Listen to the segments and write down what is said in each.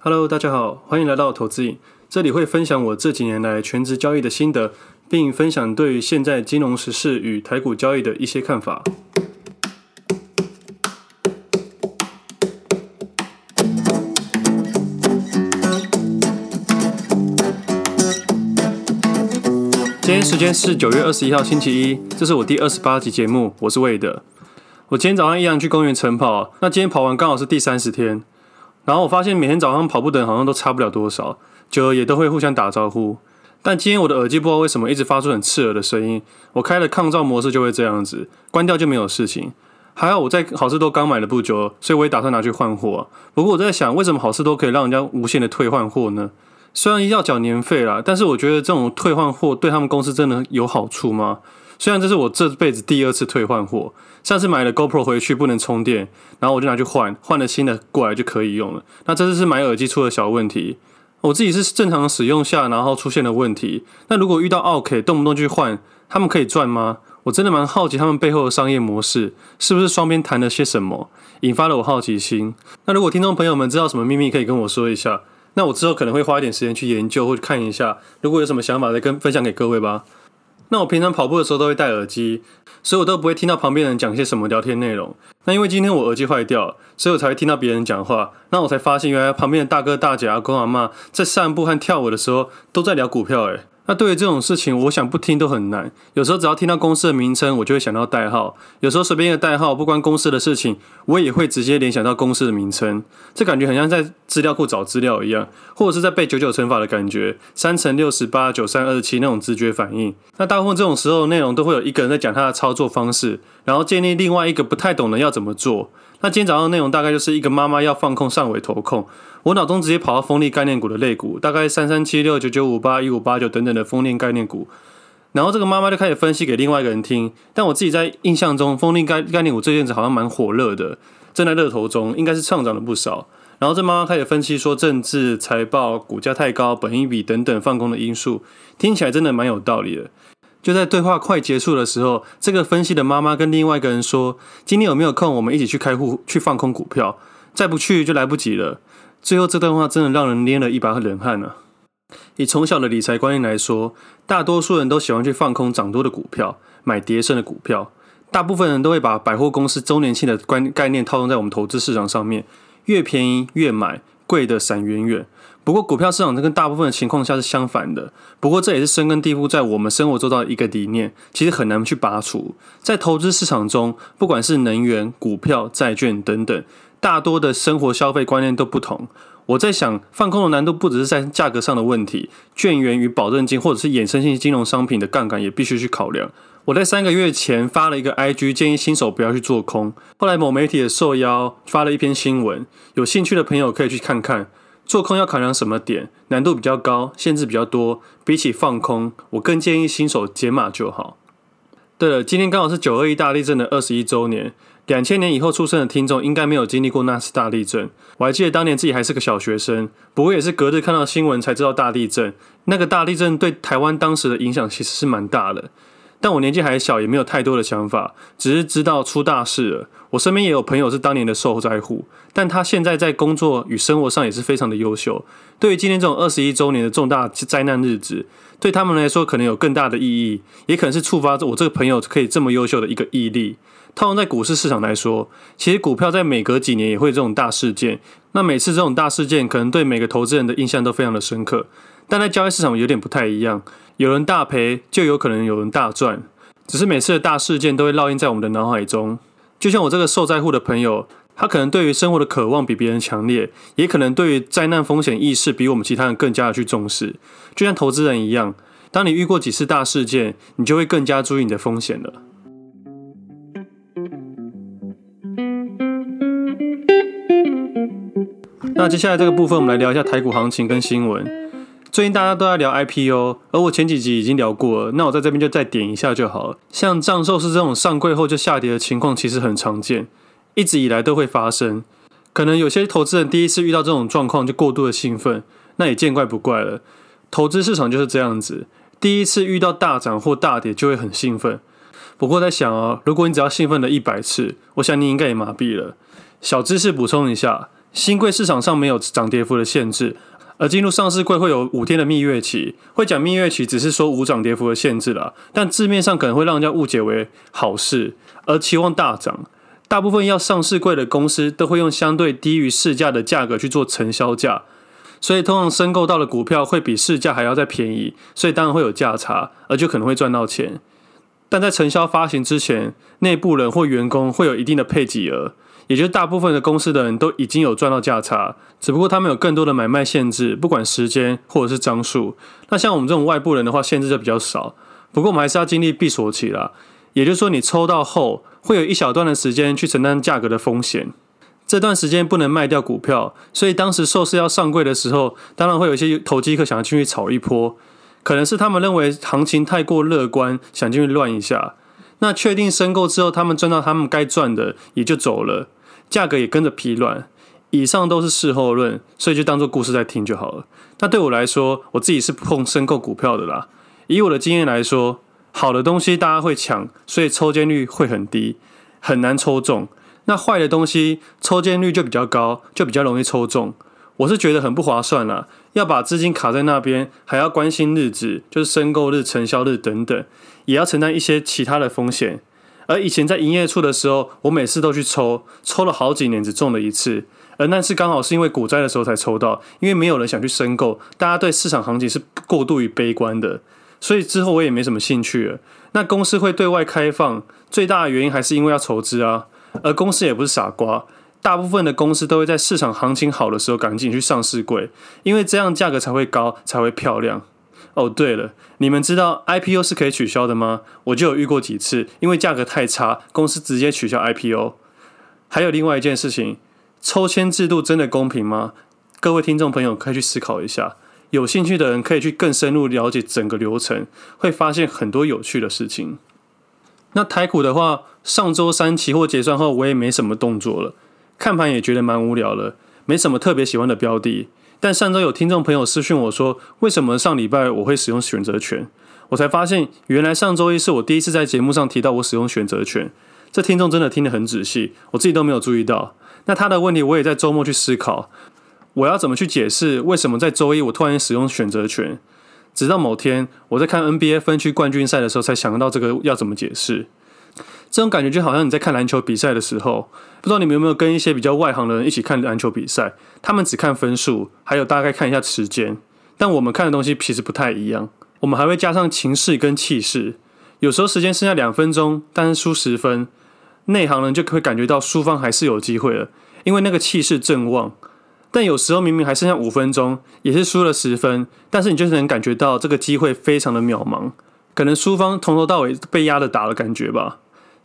Hello，大家好，欢迎来到投资影。这里会分享我这几年来全职交易的心得，并分享对于现在金融时事与台股交易的一些看法。今天时间是九月二十一号星期一，这是我第二十八集节目，我是魏德。我今天早上一样去公园晨跑，那今天跑完刚好是第三十天。然后我发现每天早上跑步的人好像都差不了多少，久了也都会互相打招呼。但今天我的耳机不知道为什么一直发出很刺耳的声音，我开了抗噪模式就会这样子，关掉就没有事情。还好我在好事多刚买了不久，所以我也打算拿去换货。不过我在想，为什么好事多可以让人家无限的退换货呢？虽然要缴年费啦，但是我觉得这种退换货对他们公司真的有好处吗？虽然这是我这辈子第二次退换货，上次买了 GoPro 回去不能充电，然后我就拿去换，换了新的过来就可以用了。那这次是买耳机出了小问题，我自己是正常使用下，然后出现了问题。那如果遇到 OK，动不动去换，他们可以赚吗？我真的蛮好奇他们背后的商业模式是不是双边谈了些什么，引发了我好奇心。那如果听众朋友们知道什么秘密，可以跟我说一下，那我之后可能会花一点时间去研究或者看一下，如果有什么想法再跟分享给各位吧。那我平常跑步的时候都会戴耳机，所以我都不会听到旁边人讲些什么聊天内容。那因为今天我耳机坏掉，所以我才会听到别人讲话。那我才发现，原来旁边的大哥大姐、阿公阿妈在散步和跳舞的时候都在聊股票。诶。那对于这种事情，我想不听都很难。有时候只要听到公司的名称，我就会想到代号。有时候随便一个代号，不关公司的事情，我也会直接联想到公司的名称。这感觉很像在资料库找资料一样，或者是在背九九乘法的感觉，三乘六十八，九三二十七那种直觉反应。那大部分这种时候，内容都会有一个人在讲他的操作方式，然后建立另外一个不太懂的要怎么做。那今天早上的内容大概就是一个妈妈要放空上尾投控，我脑中直接跑到风力概念股的类股，大概三三七六、九九五八、一五八九等等的风力概念股，然后这个妈妈就开始分析给另外一个人听。但我自己在印象中，风力概概念股这阵子好像蛮火热的，正在热投中，应该是上涨了不少。然后这妈妈开始分析说，政治、财报、股价太高、本益比等等放空的因素，听起来真的蛮有道理的。就在对话快结束的时候，这个分析的妈妈跟另外一个人说：“今天有没有空？我们一起去开户去放空股票，再不去就来不及了。”最后这段话真的让人捏了一把冷汗啊！以从小的理财观念来说，大多数人都喜欢去放空涨多的股票，买跌深的股票。大部分人都会把百货公司周年庆的观概念套用在我们投资市场上面，越便宜越买，贵的闪远远。不过，股票市场跟大部分的情况下是相反的。不过，这也是深根蒂固在我们生活周遭的一个理念，其实很难去拔除。在投资市场中，不管是能源、股票、债券等等，大多的生活消费观念都不同。我在想，放空的难度不只是在价格上的问题，券源与保证金或者是衍生性金融商品的杠杆也必须去考量。我在三个月前发了一个 IG，建议新手不要去做空。后来某媒体的受邀发了一篇新闻，有兴趣的朋友可以去看看。做空要考量什么点？难度比较高，限制比较多。比起放空，我更建议新手解码就好。对了，今天刚好是九二一大地震的二十一周年。两千年以后出生的听众应该没有经历过那次大地震。我还记得当年自己还是个小学生，不过也是隔日看到新闻才知道大地震。那个大地震对台湾当时的影响其实是蛮大的。但我年纪还小，也没有太多的想法，只是知道出大事了。我身边也有朋友是当年的受灾户，但他现在在工作与生活上也是非常的优秀。对于今天这种二十一周年的重大灾难日子，对他们来说可能有更大的意义，也可能是触发我这个朋友可以这么优秀的一个毅力。套用在股市市场来说，其实股票在每隔几年也会有这种大事件，那每次这种大事件可能对每个投资人的印象都非常的深刻，但在交易市场有点不太一样。有人大赔，就有可能有人大赚。只是每次的大事件都会烙印在我们的脑海中。就像我这个受灾户的朋友，他可能对于生活的渴望比别人强烈，也可能对于灾难风险意识比我们其他人更加的去重视。就像投资人一样，当你遇过几次大事件，你就会更加注意你的风险了。那接下来这个部分，我们来聊一下台股行情跟新闻。最近大家都在聊 IPO，而我前几集已经聊过了，那我在这边就再点一下就好了。像藏寿司这种上柜后就下跌的情况，其实很常见，一直以来都会发生。可能有些投资人第一次遇到这种状况就过度的兴奋，那也见怪不怪了。投资市场就是这样子，第一次遇到大涨或大跌就会很兴奋。不过在想哦，如果你只要兴奋了一百次，我想你应该也麻痹了。小知识补充一下。新柜市场上没有涨跌幅的限制，而进入上市柜会有五天的蜜月期。会讲蜜月期，只是说无涨跌幅的限制啦，但字面上可能会让人家误解为好事，而期望大涨。大部分要上市柜的公司都会用相对低于市价的价格去做承销价，所以通常申购到的股票会比市价还要再便宜，所以当然会有价差，而就可能会赚到钱。但在承销发行之前，内部人或员工会有一定的配给额，也就是大部分的公司的人都已经有赚到价差，只不过他们有更多的买卖限制，不管时间或者是张数。那像我们这种外部人的话，限制就比较少。不过我们还是要经历闭锁期啦，也就是说你抽到后，会有一小段的时间去承担价格的风险，这段时间不能卖掉股票，所以当时寿司要上柜的时候，当然会有一些投机客想要进去炒一波。可能是他们认为行情太过乐观，想进去乱一下。那确定申购之后，他们赚到他们该赚的，也就走了，价格也跟着疲软。以上都是事后论，所以就当做故事在听就好了。那对我来说，我自己是不碰申购股票的啦。以我的经验来说，好的东西大家会抢，所以抽签率会很低，很难抽中。那坏的东西抽签率就比较高，就比较容易抽中。我是觉得很不划算啦，要把资金卡在那边，还要关心日子，就是申购日、承销日等等，也要承担一些其他的风险。而以前在营业处的时候，我每次都去抽，抽了好几年只中了一次，而那次刚好是因为股灾的时候才抽到，因为没有人想去申购，大家对市场行情是过度于悲观的，所以之后我也没什么兴趣了。那公司会对外开放，最大的原因还是因为要筹资啊，而公司也不是傻瓜。大部分的公司都会在市场行情好的时候赶紧去上市柜，因为这样价格才会高，才会漂亮。哦，对了，你们知道 IPO 是可以取消的吗？我就有遇过几次，因为价格太差，公司直接取消 IPO。还有另外一件事情，抽签制度真的公平吗？各位听众朋友可以去思考一下，有兴趣的人可以去更深入了解整个流程，会发现很多有趣的事情。那台股的话，上周三期货结算后，我也没什么动作了。看盘也觉得蛮无聊了，没什么特别喜欢的标的。但上周有听众朋友私讯我说，为什么上礼拜我会使用选择权？我才发现，原来上周一是我第一次在节目上提到我使用选择权。这听众真的听得很仔细，我自己都没有注意到。那他的问题，我也在周末去思考，我要怎么去解释为什么在周一我突然使用选择权？直到某天我在看 NBA 分区冠军赛的时候，才想到这个要怎么解释。这种感觉就好像你在看篮球比赛的时候，不知道你们有没有跟一些比较外行的人一起看篮球比赛？他们只看分数，还有大概看一下时间，但我们看的东西其实不太一样。我们还会加上情势跟气势。有时候时间剩下两分钟，但是输十分，内行人就会感觉到输方还是有机会了，因为那个气势正旺。但有时候明明还剩下五分钟，也是输了十分，但是你就是能感觉到这个机会非常的渺茫，可能输方从头到尾被压着打的感觉吧。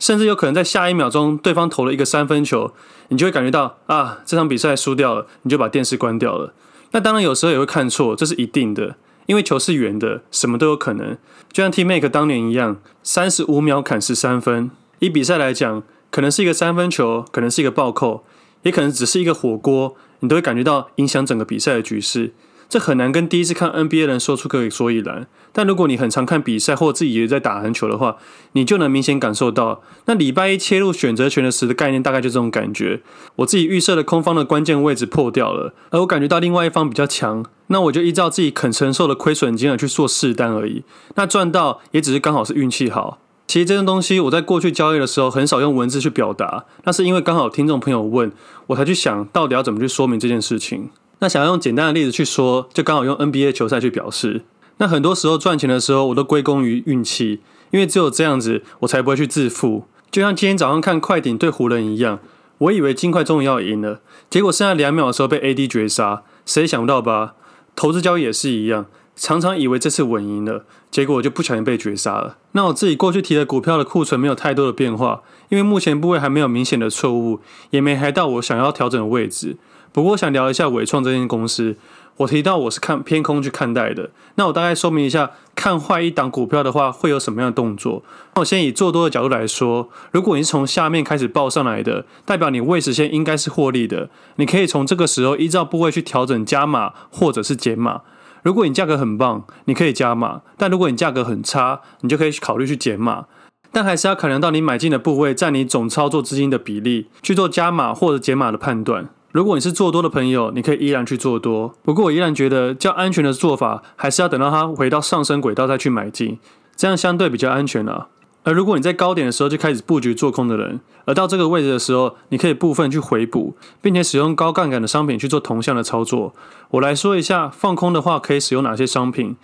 甚至有可能在下一秒钟，对方投了一个三分球，你就会感觉到啊，这场比赛输掉了，你就把电视关掉了。那当然有时候也会看错，这是一定的，因为球是圆的，什么都有可能。就像 T-Mac 当年一样，三十五秒砍十三分。以比赛来讲，可能是一个三分球，可能是一个暴扣，也可能只是一个火锅，你都会感觉到影响整个比赛的局势。这很难跟第一次看 NBA 的人说出个所以然，但如果你很常看比赛或自己也在打篮球的话，你就能明显感受到。那礼拜一切入选择权的时的概念，大概就这种感觉。我自己预设的空方的关键位置破掉了，而我感觉到另外一方比较强，那我就依照自己肯承受的亏损金额去做试单而已。那赚到也只是刚好是运气好。其实这种东西我在过去交易的时候很少用文字去表达，那是因为刚好听众朋友问我才去想到底要怎么去说明这件事情。那想要用简单的例子去说，就刚好用 NBA 球赛去表示。那很多时候赚钱的时候，我都归功于运气，因为只有这样子，我才不会去自负。就像今天早上看快艇对湖人一样，我以为金块终于要赢了，结果剩下两秒的时候被 AD 绝杀，谁想不到吧？投资交易也是一样，常常以为这次稳赢了，结果我就不小心被绝杀了。那我自己过去提的股票的库存没有太多的变化，因为目前部位还没有明显的错误，也没还到我想要调整的位置。不过我想聊一下纬创这间公司，我提到我是看偏空去看待的。那我大概说明一下，看坏一档股票的话会有什么样的动作。那我先以做多的角度来说，如果你是从下面开始报上来的，代表你未实现应该是获利的，你可以从这个时候依照部位去调整加码或者是减码。如果你价格很棒，你可以加码；但如果你价格很差，你就可以考虑去减码。但还是要考量到你买进的部位占你总操作资金的比例，去做加码或者减码的判断。如果你是做多的朋友，你可以依然去做多。不过我依然觉得较安全的做法，还是要等到它回到上升轨道再去买进，这样相对比较安全啊。而如果你在高点的时候就开始布局做空的人，而到这个位置的时候，你可以部分去回补，并且使用高杠杆的商品去做同向的操作。我来说一下放空的话可以使用哪些商品。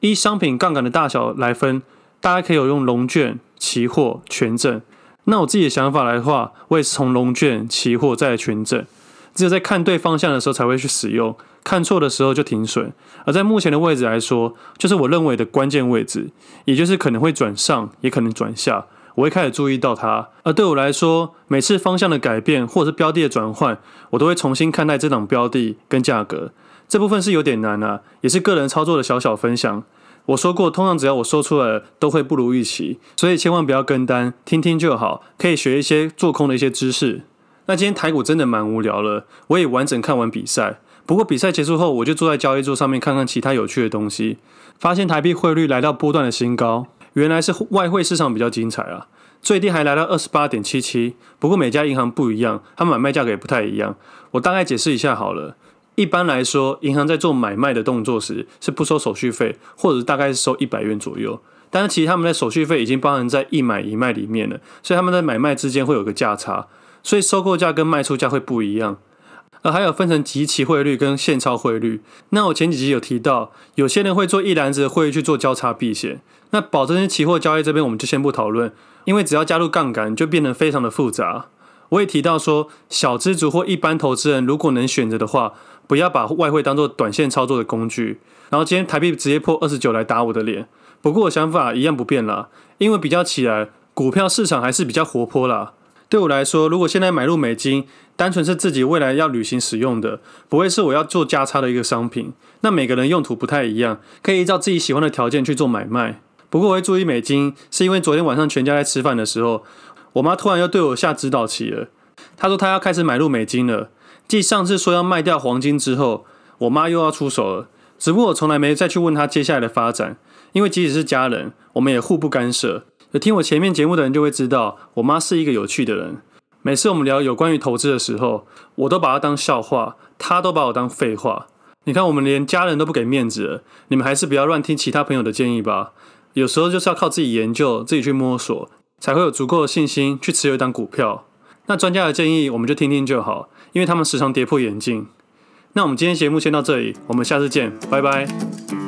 依商品杠杆的大小来分，大家可以有用龙券、期货、权证。那我自己的想法来的话，我也是从龙券、期货再权证，只有在看对方向的时候才会去使用。看错的时候就停损，而在目前的位置来说，就是我认为的关键位置，也就是可能会转上，也可能转下，我会开始注意到它。而对我来说，每次方向的改变或者是标的的转换，我都会重新看待这档标的跟价格。这部分是有点难啊，也是个人操作的小小分享。我说过，通常只要我说出来了，都会不如预期，所以千万不要跟单，听听就好，可以学一些做空的一些知识。那今天台股真的蛮无聊了，我也完整看完比赛。不过比赛结束后，我就坐在交易桌上面看看其他有趣的东西，发现台币汇率来到波段的新高，原来是外汇市场比较精彩啊，最低还来到二十八点七七。不过每家银行不一样，他们买卖价格也不太一样。我大概解释一下好了，一般来说，银行在做买卖的动作时是不收手续费，或者大概是收一百元左右。但是其实他们的手续费已经包含在一买一卖里面了，所以他们在买卖之间会有个价差，所以收购价跟卖出价会不一样。而还有分成即期汇率跟现钞汇率。那我前几集有提到，有些人会做一篮子的汇率去做交叉避险。那保证金期货交易这边我们就先不讨论，因为只要加入杠杆就变得非常的复杂。我也提到说，小资族或一般投资人如果能选择的话，不要把外汇当做短线操作的工具。然后今天台币直接破二十九来打我的脸，不过我想法一样不变啦，因为比较起来，股票市场还是比较活泼啦。对我来说，如果现在买入美金，单纯是自己未来要旅行使用的，不会是我要做价差的一个商品。那每个人用途不太一样，可以依照自己喜欢的条件去做买卖。不过我会注意美金，是因为昨天晚上全家在吃饭的时候，我妈突然又对我下指导棋了。她说她要开始买入美金了。继上次说要卖掉黄金之后，我妈又要出手了。只不过我从来没再去问她接下来的发展，因为即使是家人，我们也互不干涉。有听我前面节目的人就会知道，我妈是一个有趣的人。每次我们聊有关于投资的时候，我都把她当笑话，她都把我当废话。你看，我们连家人都不给面子，你们还是不要乱听其他朋友的建议吧。有时候就是要靠自己研究、自己去摸索，才会有足够的信心去持有一档股票。那专家的建议我们就听听就好，因为他们时常跌破眼镜。那我们今天节目先到这里，我们下次见，拜拜。